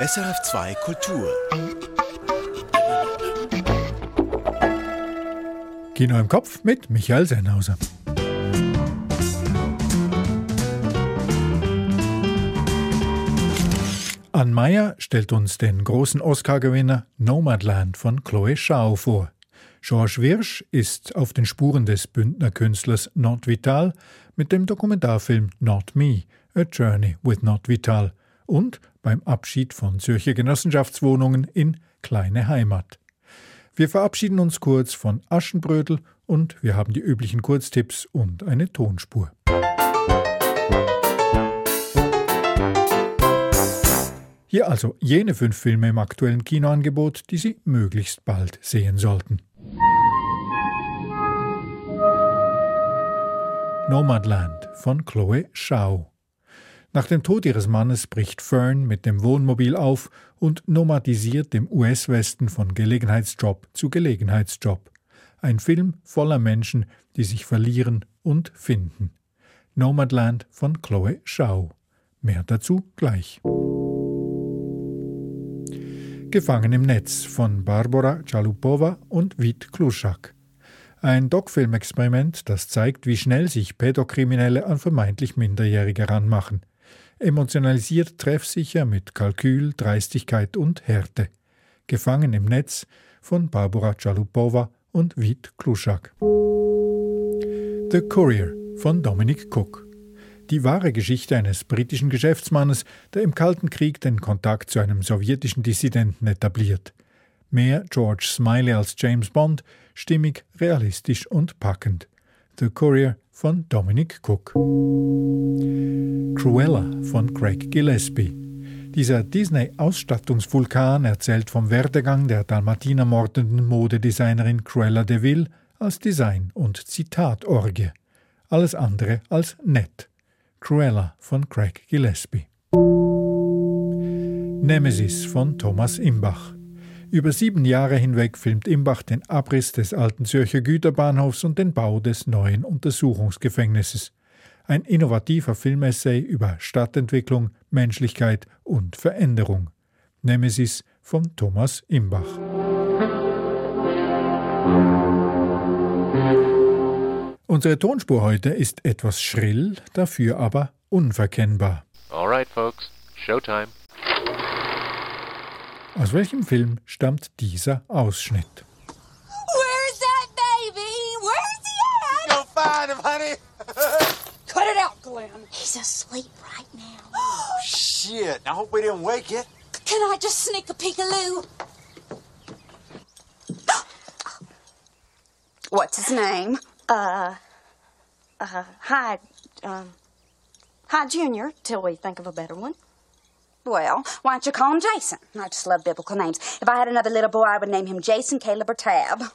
SRF2 Kultur. Kino im Kopf mit Michael Sennhauser. Ann Meyer stellt uns den großen Oscar-Gewinner Nomadland von Chloe Schau vor. George Wirsch ist auf den Spuren des Bündner Künstlers Not Vital mit dem Dokumentarfilm Not Me, A Journey with Not Vital und beim Abschied von Zürcher Genossenschaftswohnungen in Kleine Heimat. Wir verabschieden uns kurz von Aschenbrödel und wir haben die üblichen Kurztipps und eine Tonspur. Hier also jene fünf Filme im aktuellen Kinoangebot, die Sie möglichst bald sehen sollten. Nomadland von Chloe Schau. Nach dem Tod ihres Mannes bricht Fern mit dem Wohnmobil auf und nomadisiert dem US-Westen von Gelegenheitsjob zu Gelegenheitsjob. Ein Film voller Menschen, die sich verlieren und finden. Nomadland von Chloe Schau. Mehr dazu gleich. Gefangen im Netz von Barbara Chalupova und Vit Kluschak. Ein Doc-Film-Experiment, das zeigt, wie schnell sich Pädokriminelle an vermeintlich Minderjährige ranmachen. Emotionalisiert treffsicher mit Kalkül, Dreistigkeit und Härte. Gefangen im Netz von Barbara Chalupova und Vit Kluschak. The Courier von Dominic Cook. Die wahre Geschichte eines britischen Geschäftsmannes, der im Kalten Krieg den Kontakt zu einem sowjetischen Dissidenten etabliert. Mehr George Smiley als James Bond, stimmig, realistisch und packend. The Courier von Dominic Cook. Cruella von Craig Gillespie. Dieser Disney-Ausstattungsvulkan erzählt vom Werdegang der Dalmatiner mordenden Modedesignerin Cruella de Vil als Design- und Zitatorgie. Alles andere als nett. Cruella von Craig Gillespie. Nemesis von Thomas Imbach. Über sieben Jahre hinweg filmt Imbach den Abriss des alten Zürcher Güterbahnhofs und den Bau des neuen Untersuchungsgefängnisses. Ein innovativer Filmessay über Stadtentwicklung, Menschlichkeit und Veränderung. Nemesis von Thomas Imbach. Unsere Tonspur heute ist etwas schrill, dafür aber unverkennbar. Alright, folks, Showtime. Aus welchem Film stammt dieser Ausschnitt? Where's that baby? Where's he at? Go find him, honey. Cut it out, Glenn. He's asleep right now. Shit. I hope we didn't wake it. Can I just sneak a peekaloo? What's his name? Uh, uh, hi, um, hi, Junior, till we think of a better one. Well, why don't you call him Jason? I just love biblical names. If I had another little boy, I would name him Jason, Caleb, or Tab.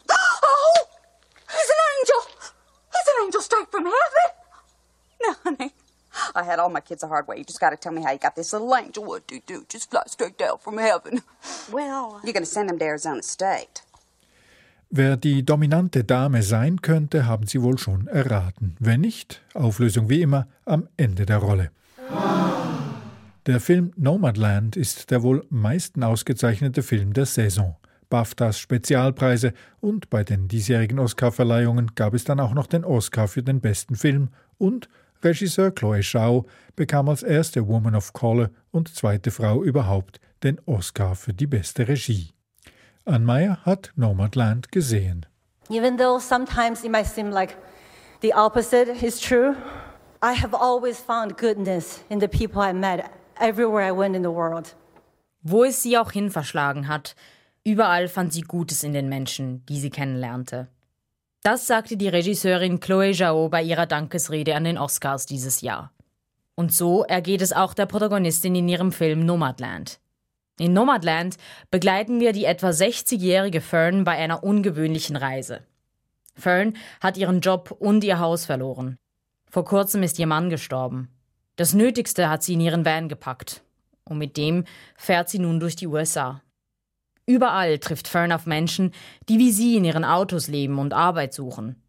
Oh, he's an angel. He's an angel straight from heaven. No, honey. I had all my kids the hard way. You just got to tell me how you got this little angel. What do you do? Just fly straight down from heaven. Well, You're going to send him to Arizona State. Wer die dominante Dame sein könnte, haben Sie wohl schon erraten. Wenn nicht, Auflösung wie immer am Ende der Rolle. Der Film Nomadland ist der wohl meisten ausgezeichnete Film der Saison. BAFTAs Spezialpreise und bei den diesjährigen Oscarverleihungen gab es dann auch noch den Oscar für den besten Film und Regisseur Chloe Zhao bekam als erste Woman of Color und zweite Frau überhaupt den Oscar für die beste Regie. Ann Meyer hat Nomadland gesehen. Even though sometimes it might seem like the opposite is true, I have always found goodness in the people I met everywhere I went in the world. Wo es sie auch hin verschlagen hat, überall fand sie Gutes in den Menschen, die sie kennenlernte. Das sagte die Regisseurin Chloe Zhao bei ihrer Dankesrede an den Oscars dieses Jahr. Und so ergeht es auch der Protagonistin in ihrem Film Nomadland. In Nomadland begleiten wir die etwa 60-jährige Fern bei einer ungewöhnlichen Reise. Fern hat ihren Job und ihr Haus verloren. Vor kurzem ist ihr Mann gestorben. Das Nötigste hat sie in ihren Van gepackt. Und mit dem fährt sie nun durch die USA. Überall trifft Fern auf Menschen, die wie sie in ihren Autos leben und Arbeit suchen.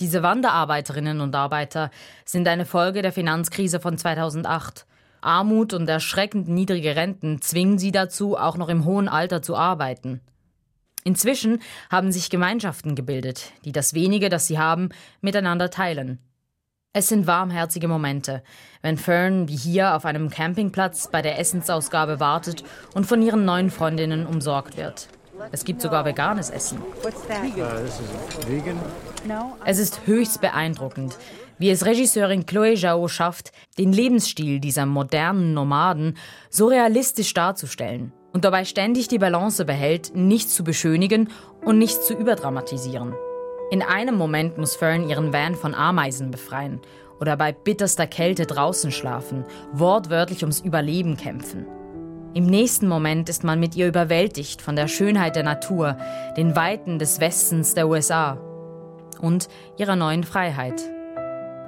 Diese Wanderarbeiterinnen und Arbeiter sind eine Folge der Finanzkrise von 2008 Armut und erschreckend niedrige Renten zwingen sie dazu, auch noch im hohen Alter zu arbeiten. Inzwischen haben sich Gemeinschaften gebildet, die das wenige, das sie haben, miteinander teilen. Es sind warmherzige Momente, wenn Fern wie hier auf einem Campingplatz bei der Essensausgabe wartet und von ihren neuen Freundinnen umsorgt wird. Es gibt sogar veganes Essen. Es ist höchst beeindruckend, wie es Regisseurin Chloé Zhao schafft, den Lebensstil dieser modernen Nomaden so realistisch darzustellen und dabei ständig die Balance behält, nichts zu beschönigen und nichts zu überdramatisieren. In einem Moment muss Fern ihren Van von Ameisen befreien oder bei bitterster Kälte draußen schlafen, wortwörtlich ums Überleben kämpfen. Im nächsten Moment ist man mit ihr überwältigt von der Schönheit der Natur, den Weiten des Westens der USA und ihrer neuen Freiheit.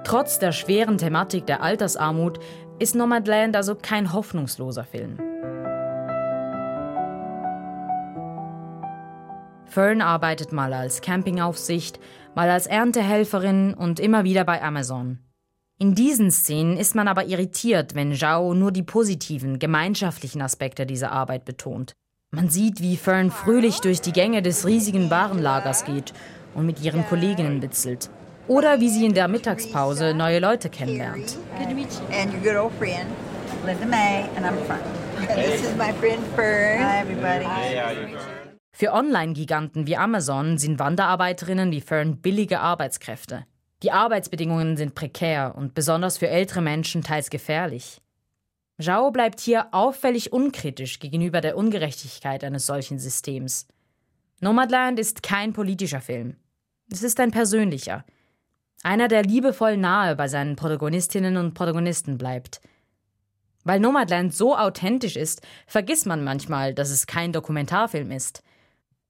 Trotz der schweren Thematik der Altersarmut ist Nomadland also kein hoffnungsloser Film. Fern arbeitet mal als Campingaufsicht, mal als Erntehelferin und immer wieder bei Amazon. In diesen Szenen ist man aber irritiert, wenn Zhao nur die positiven, gemeinschaftlichen Aspekte dieser Arbeit betont. Man sieht, wie Fern fröhlich durch die Gänge des riesigen Warenlagers geht und mit ihren Kolleginnen witzelt. Oder wie sie in der Mittagspause neue Leute kennenlernt. Linda May, and I'm Fern. This is my friend Fern. Hi, everybody. Für Online-Giganten wie Amazon sind Wanderarbeiterinnen wie Fern billige Arbeitskräfte. Die Arbeitsbedingungen sind prekär und besonders für ältere Menschen teils gefährlich. Zhao bleibt hier auffällig unkritisch gegenüber der Ungerechtigkeit eines solchen Systems. Nomadland ist kein politischer Film. Es ist ein persönlicher. Einer, der liebevoll nahe bei seinen Protagonistinnen und Protagonisten bleibt. Weil Nomadland so authentisch ist, vergisst man manchmal, dass es kein Dokumentarfilm ist.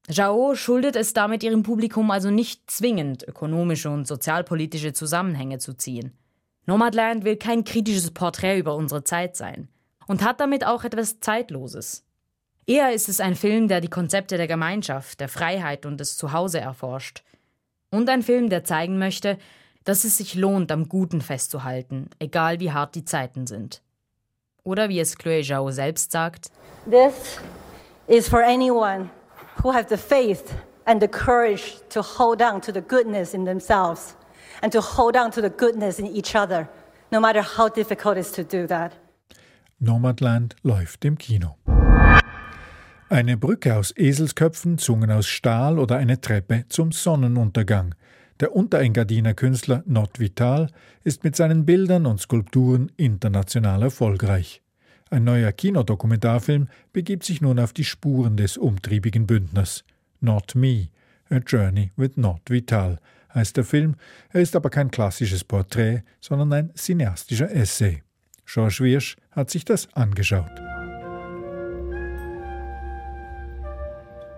Zhao schuldet es damit ihrem Publikum also nicht zwingend, ökonomische und sozialpolitische Zusammenhänge zu ziehen. Nomadland will kein kritisches Porträt über unsere Zeit sein und hat damit auch etwas Zeitloses. Eher ist es ein Film, der die Konzepte der Gemeinschaft, der Freiheit und des Zuhause erforscht. Und ein Film, der zeigen möchte, dass es sich lohnt, am Guten festzuhalten, egal wie hart die Zeiten sind. Oder wie es Chloe Zhao selbst sagt: This is for anyone who have the faith and the courage to hold on to the goodness in themselves and to hold on to the goodness in each other, no matter how difficult it is to do that. Nomadland läuft im Kino. Eine Brücke aus Eselsköpfen, Zungen aus Stahl oder eine Treppe zum Sonnenuntergang. Der Unterengadiner Künstler Not Vital ist mit seinen Bildern und Skulpturen international erfolgreich. Ein neuer Kinodokumentarfilm begibt sich nun auf die Spuren des umtriebigen Bündners. Not Me, A Journey with Not Vital heißt der Film. Er ist aber kein klassisches Porträt, sondern ein cineastischer Essay. Georges Wirsch hat sich das angeschaut.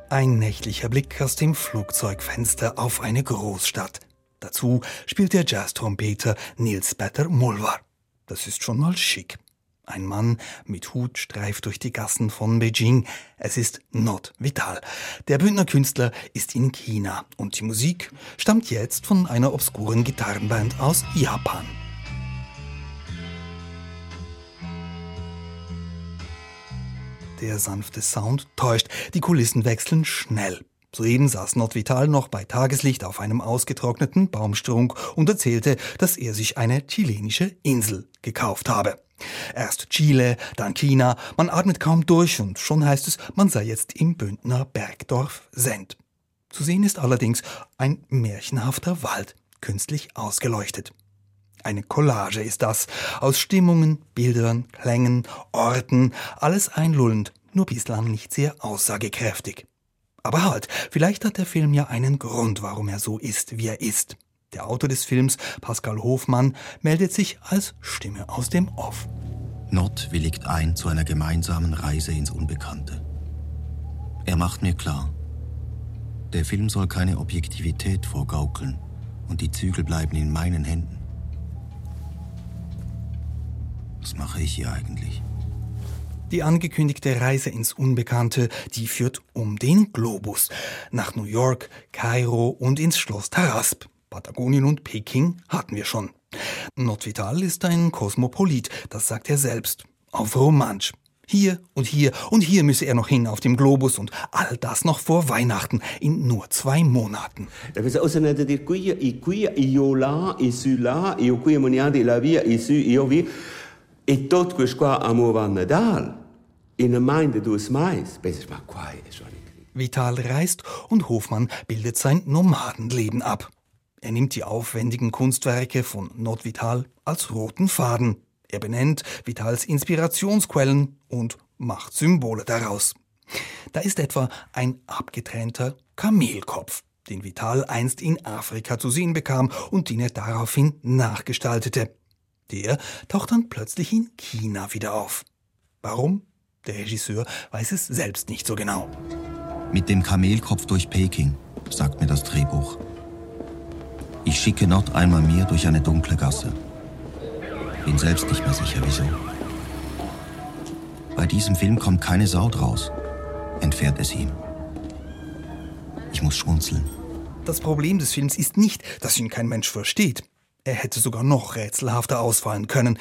Ein nächtlicher Blick aus dem Flugzeugfenster auf eine Großstadt. Dazu spielt der Jazz-Trompeter Nils Petter Mulvar. Das ist schon mal schick. Ein Mann mit Hut streift durch die Gassen von Beijing. Es ist Not Vital. Der Bündner Künstler ist in China und die Musik stammt jetzt von einer obskuren Gitarrenband aus Japan. Der sanfte Sound täuscht, die Kulissen wechseln schnell. Soeben saß Nordvital noch bei Tageslicht auf einem ausgetrockneten Baumstrunk und erzählte, dass er sich eine chilenische Insel gekauft habe. Erst Chile, dann China, man atmet kaum durch und schon heißt es, man sei jetzt im Bündner Bergdorf Send. Zu sehen ist allerdings ein märchenhafter Wald, künstlich ausgeleuchtet. Eine Collage ist das, aus Stimmungen, Bildern, Klängen, Orten, alles einlullend, nur bislang nicht sehr aussagekräftig. Aber halt, vielleicht hat der Film ja einen Grund, warum er so ist, wie er ist. Der Autor des Films, Pascal Hofmann, meldet sich als Stimme aus dem Off. Nott willigt ein zu einer gemeinsamen Reise ins Unbekannte. Er macht mir klar, der Film soll keine Objektivität vorgaukeln und die Zügel bleiben in meinen Händen. Was mache ich hier eigentlich? Die angekündigte Reise ins Unbekannte, die führt um den Globus nach New York, Kairo und ins Schloss Tarasp. Patagonien und Peking hatten wir schon. Nordvital ist ein Kosmopolit, das sagt er selbst. auf Romansch. Hier und hier und hier müsse er noch hin auf dem Globus und all das noch vor Weihnachten in nur zwei Monaten. E tot questo amore a Nadal, in der Mind dus mais, besser mal quiet, Vital reist und Hofmann bildet sein Nomadenleben ab. Er nimmt die aufwendigen Kunstwerke von Nordvital als roten Faden. Er benennt Vitals Inspirationsquellen und macht Symbole daraus. Da ist etwa ein abgetrennter Kamelkopf, den Vital einst in Afrika zu sehen bekam und den er daraufhin nachgestaltete. Der taucht dann plötzlich in China wieder auf. Warum? Der Regisseur weiß es selbst nicht so genau. Mit dem Kamelkopf durch Peking, sagt mir das Drehbuch. Ich schicke Nord einmal mir durch eine dunkle Gasse. Bin selbst nicht mehr sicher, wieso. Bei diesem Film kommt keine Sau draus, entfährt es ihm. Ich muss schmunzeln. Das Problem des Films ist nicht, dass ihn kein Mensch versteht. Er hätte sogar noch rätselhafter ausfallen können.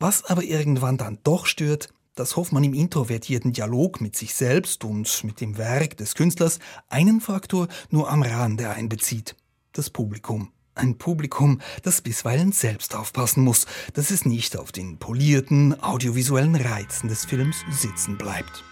Was aber irgendwann dann doch stört, dass Hoffmann im introvertierten Dialog mit sich selbst und mit dem Werk des Künstlers einen Faktor nur am Rande einbezieht. Das Publikum. Ein Publikum, das bisweilen selbst aufpassen muss, dass es nicht auf den polierten, audiovisuellen Reizen des Films sitzen bleibt.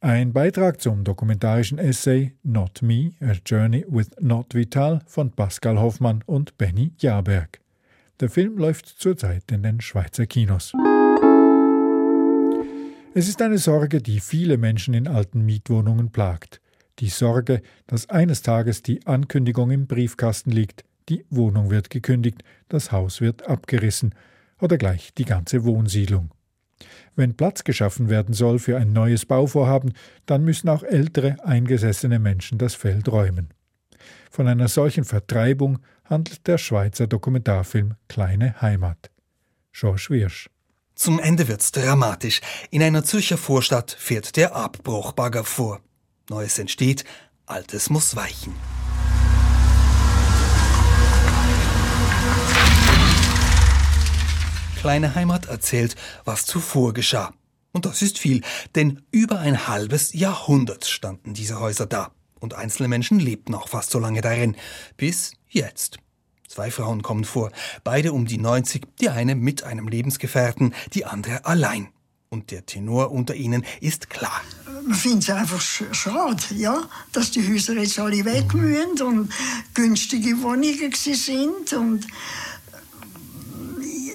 Ein Beitrag zum dokumentarischen Essay Not Me, A Journey with Not Vital von Pascal Hoffmann und Benny Jahrberg. Der Film läuft zurzeit in den Schweizer Kinos. Es ist eine Sorge, die viele Menschen in alten Mietwohnungen plagt. Die Sorge, dass eines Tages die Ankündigung im Briefkasten liegt, die Wohnung wird gekündigt, das Haus wird abgerissen oder gleich die ganze Wohnsiedlung. Wenn Platz geschaffen werden soll für ein neues Bauvorhaben, dann müssen auch ältere, eingesessene Menschen das Feld räumen. Von einer solchen Vertreibung handelt der Schweizer Dokumentarfilm Kleine Heimat. George Wirsch. Zum Ende wird's dramatisch. In einer Zürcher Vorstadt fährt der Abbruchbagger vor. Neues entsteht, Altes muss weichen. kleine Heimat erzählt, was zuvor geschah. Und das ist viel, denn über ein halbes Jahrhundert standen diese Häuser da. Und einzelne Menschen lebten auch fast so lange darin. Bis jetzt. Zwei Frauen kommen vor, beide um die 90, die eine mit einem Lebensgefährten, die andere allein. Und der Tenor unter ihnen ist klar. Man findet es einfach schade, ja, dass die Häuser jetzt alle weg müssen und günstige Wohnungen sind und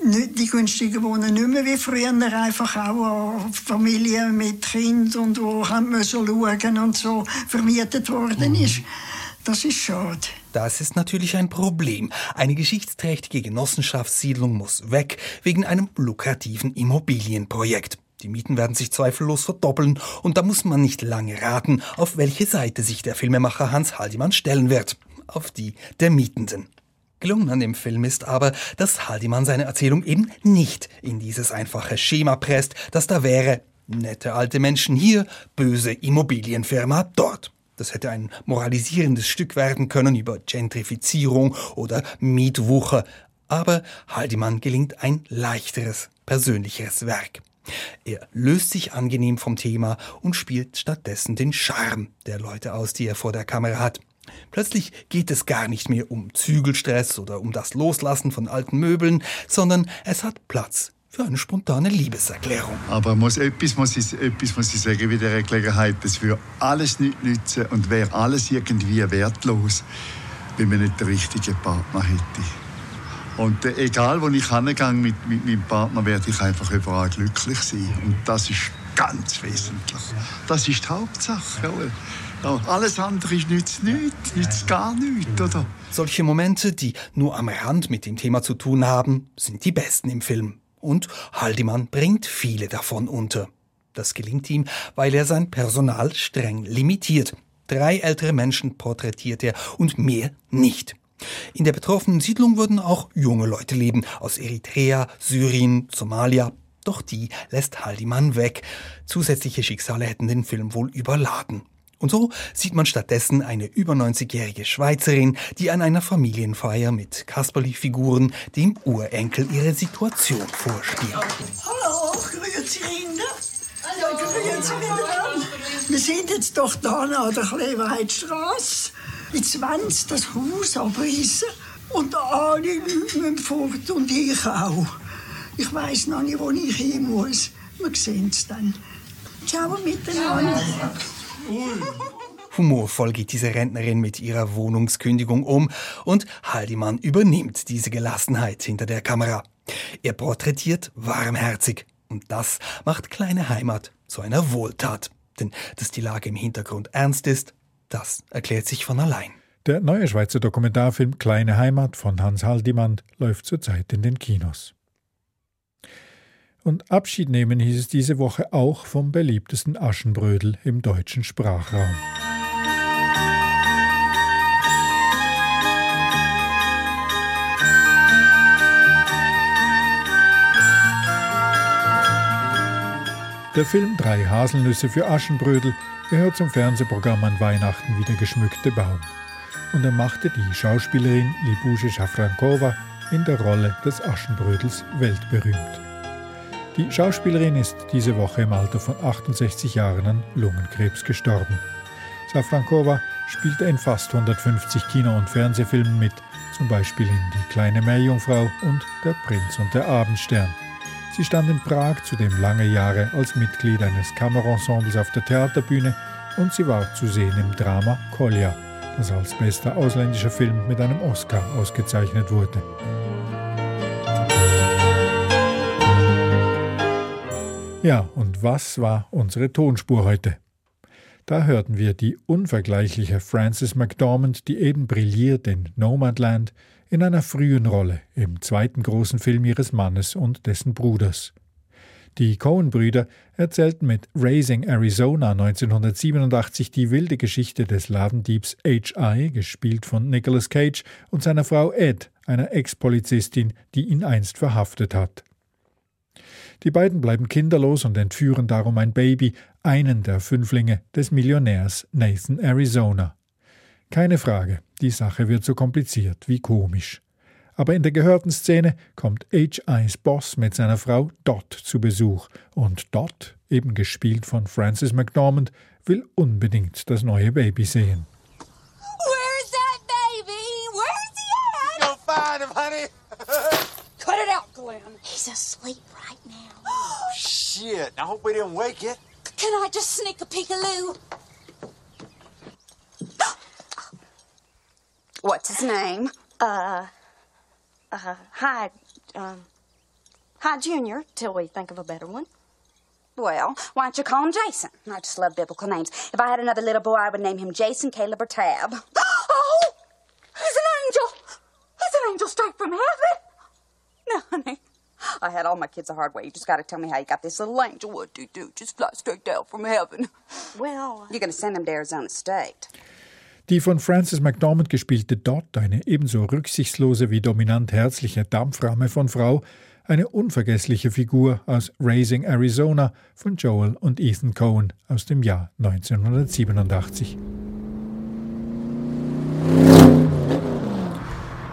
die günstigen wohnen nicht mehr wie früher, einfach auch Familien mit Kind und wo haben müssen schauen und so vermietet worden ist. Das ist schade. Das ist natürlich ein Problem. Eine geschichtsträchtige Genossenschaftssiedlung muss weg wegen einem lukrativen Immobilienprojekt. Die Mieten werden sich zweifellos verdoppeln und da muss man nicht lange raten, auf welche Seite sich der Filmemacher Hans Haldimann stellen wird. Auf die der Mietenden. Gelungen an dem Film ist aber, dass Haldimann seine Erzählung eben nicht in dieses einfache Schema presst, das da wäre nette alte Menschen hier, böse Immobilienfirma dort. Das hätte ein moralisierendes Stück werden können über Gentrifizierung oder Mietwucher. Aber Haldimann gelingt ein leichteres, persönlicheres Werk. Er löst sich angenehm vom Thema und spielt stattdessen den Charme der Leute aus, die er vor der Kamera hat. Plötzlich geht es gar nicht mehr um Zügelstress oder um das Loslassen von alten Möbeln, sondern es hat Platz für eine spontane Liebeserklärung. Aber muss etwas, muss ich, etwas muss ich sagen, wie der Gelegenheit, das würde alles nicht nützen und wäre alles irgendwie wertlos, wenn man nicht den richtigen Partner hätte. Und äh, egal, wo ich hingehe mit, mit meinem Partner, werde ich einfach überall glücklich sein. Und das ist ganz wesentlich. Das ist die Hauptsache. Jawohl. Ja, alles andere ist nützt nichts, nützt gar nichts, oder? Solche Momente, die nur am Rand mit dem Thema zu tun haben, sind die besten im Film. Und Haldimann bringt viele davon unter. Das gelingt ihm, weil er sein Personal streng limitiert. Drei ältere Menschen porträtiert er und mehr nicht. In der betroffenen Siedlung würden auch junge Leute leben, aus Eritrea, Syrien, Somalia. Doch die lässt Haldimann weg. Zusätzliche Schicksale hätten den Film wohl überladen. Und so sieht man stattdessen eine über 90-jährige Schweizerin, die an einer Familienfeier mit Kasperli-Figuren dem Urenkel ihre Situation vorspielt. Hallo, grüezi Kinder. Hallo, grüezi miteinander. Wir sind jetzt doch da an der Kleweitstrasse. Jetzt wollen sie das Haus abreißen und alle Leute müssen fort und ich auch. Ich weiss noch nicht, wo ich hin muss. Wir sehen es dann. Ciao miteinander. Humorvoll geht diese Rentnerin mit ihrer Wohnungskündigung um und Haldimann übernimmt diese Gelassenheit hinter der Kamera. Er porträtiert warmherzig und das macht kleine Heimat zu einer Wohltat. Denn dass die Lage im Hintergrund ernst ist, das erklärt sich von allein. Der neue Schweizer Dokumentarfilm Kleine Heimat von Hans Haldimann läuft zurzeit in den Kinos. Und Abschied nehmen hieß es diese Woche auch vom beliebtesten Aschenbrödel im deutschen Sprachraum. Der Film Drei Haselnüsse für Aschenbrödel gehört zum Fernsehprogramm an Weihnachten wie der geschmückte Baum. Und er machte die Schauspielerin Libusche Schafrankova in der Rolle des Aschenbrödels weltberühmt. Die Schauspielerin ist diese Woche im Alter von 68 Jahren an Lungenkrebs gestorben. Safrankova spielte in fast 150 Kino- und Fernsehfilmen mit, zum Beispiel in Die kleine Meerjungfrau und Der Prinz und der Abendstern. Sie stand in Prag zudem lange Jahre als Mitglied eines Kammerensembles auf der Theaterbühne und sie war zu sehen im Drama Kolja, das als bester ausländischer Film mit einem Oscar ausgezeichnet wurde. Ja, und was war unsere Tonspur heute? Da hörten wir die unvergleichliche Frances McDormand, die eben brilliert in Nomadland, in einer frühen Rolle im zweiten großen Film ihres Mannes und dessen Bruders. Die Coen-Brüder erzählten mit Raising Arizona 1987 die wilde Geschichte des Ladendiebs H.I., gespielt von Nicolas Cage, und seiner Frau Ed, einer Ex-Polizistin, die ihn einst verhaftet hat. Die beiden bleiben kinderlos und entführen darum ein Baby, einen der Fünflinge des Millionärs Nathan Arizona. Keine Frage, die Sache wird so kompliziert wie komisch. Aber in der gehörten Szene kommt H.I.'s Boss mit seiner Frau Dot zu Besuch und Dot, eben gespielt von Frances McDormand, will unbedingt das neue Baby sehen. Where's that baby? Where's he at? You'll find him, honey. Cut it out, Glenn. He's asleep right now. Oh, shit. I hope we didn't wake it. Can I just sneak a peekaloo? What's his name? Uh, uh, hi, um, hi, Junior, till we think of a better one. Well, why don't you call him Jason? I just love biblical names. If I had another little boy, I would name him Jason, Caleb, or Tab. Oh, he's an angel. He's an angel straight from heaven. No, honey. I had all my kids the hard way. You just got to tell me how you got this little angel. What do you do? Just fly straight down from heaven. Well, You're going to send him to Arizona State. Die von Frances McDormand gespielte Dot, eine ebenso rücksichtslose wie dominant herzliche Dampframme von Frau, eine unvergessliche Figur aus Raising Arizona von Joel und Ethan Cohen aus dem Jahr 1987.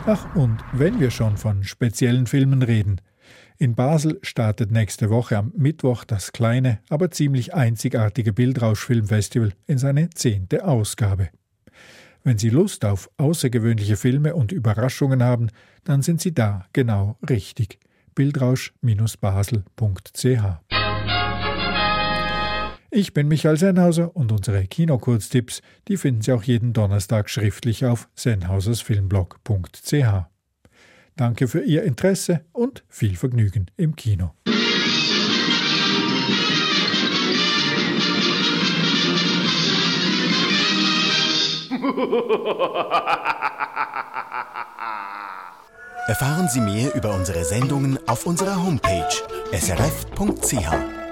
Ach, und wenn wir schon von speziellen Filmen reden, in Basel startet nächste Woche am Mittwoch das kleine, aber ziemlich einzigartige Bildrausch-Filmfestival in seine zehnte Ausgabe. Wenn Sie Lust auf außergewöhnliche Filme und Überraschungen haben, dann sind Sie da genau richtig. Bildrausch-basel.ch Ich bin Michael Sennhauser und unsere Kinokurztipps, die finden Sie auch jeden Donnerstag schriftlich auf sennhausersfilmblog.ch. Danke für Ihr Interesse und viel Vergnügen im Kino. Erfahren Sie mehr über unsere Sendungen auf unserer Homepage srf.ch.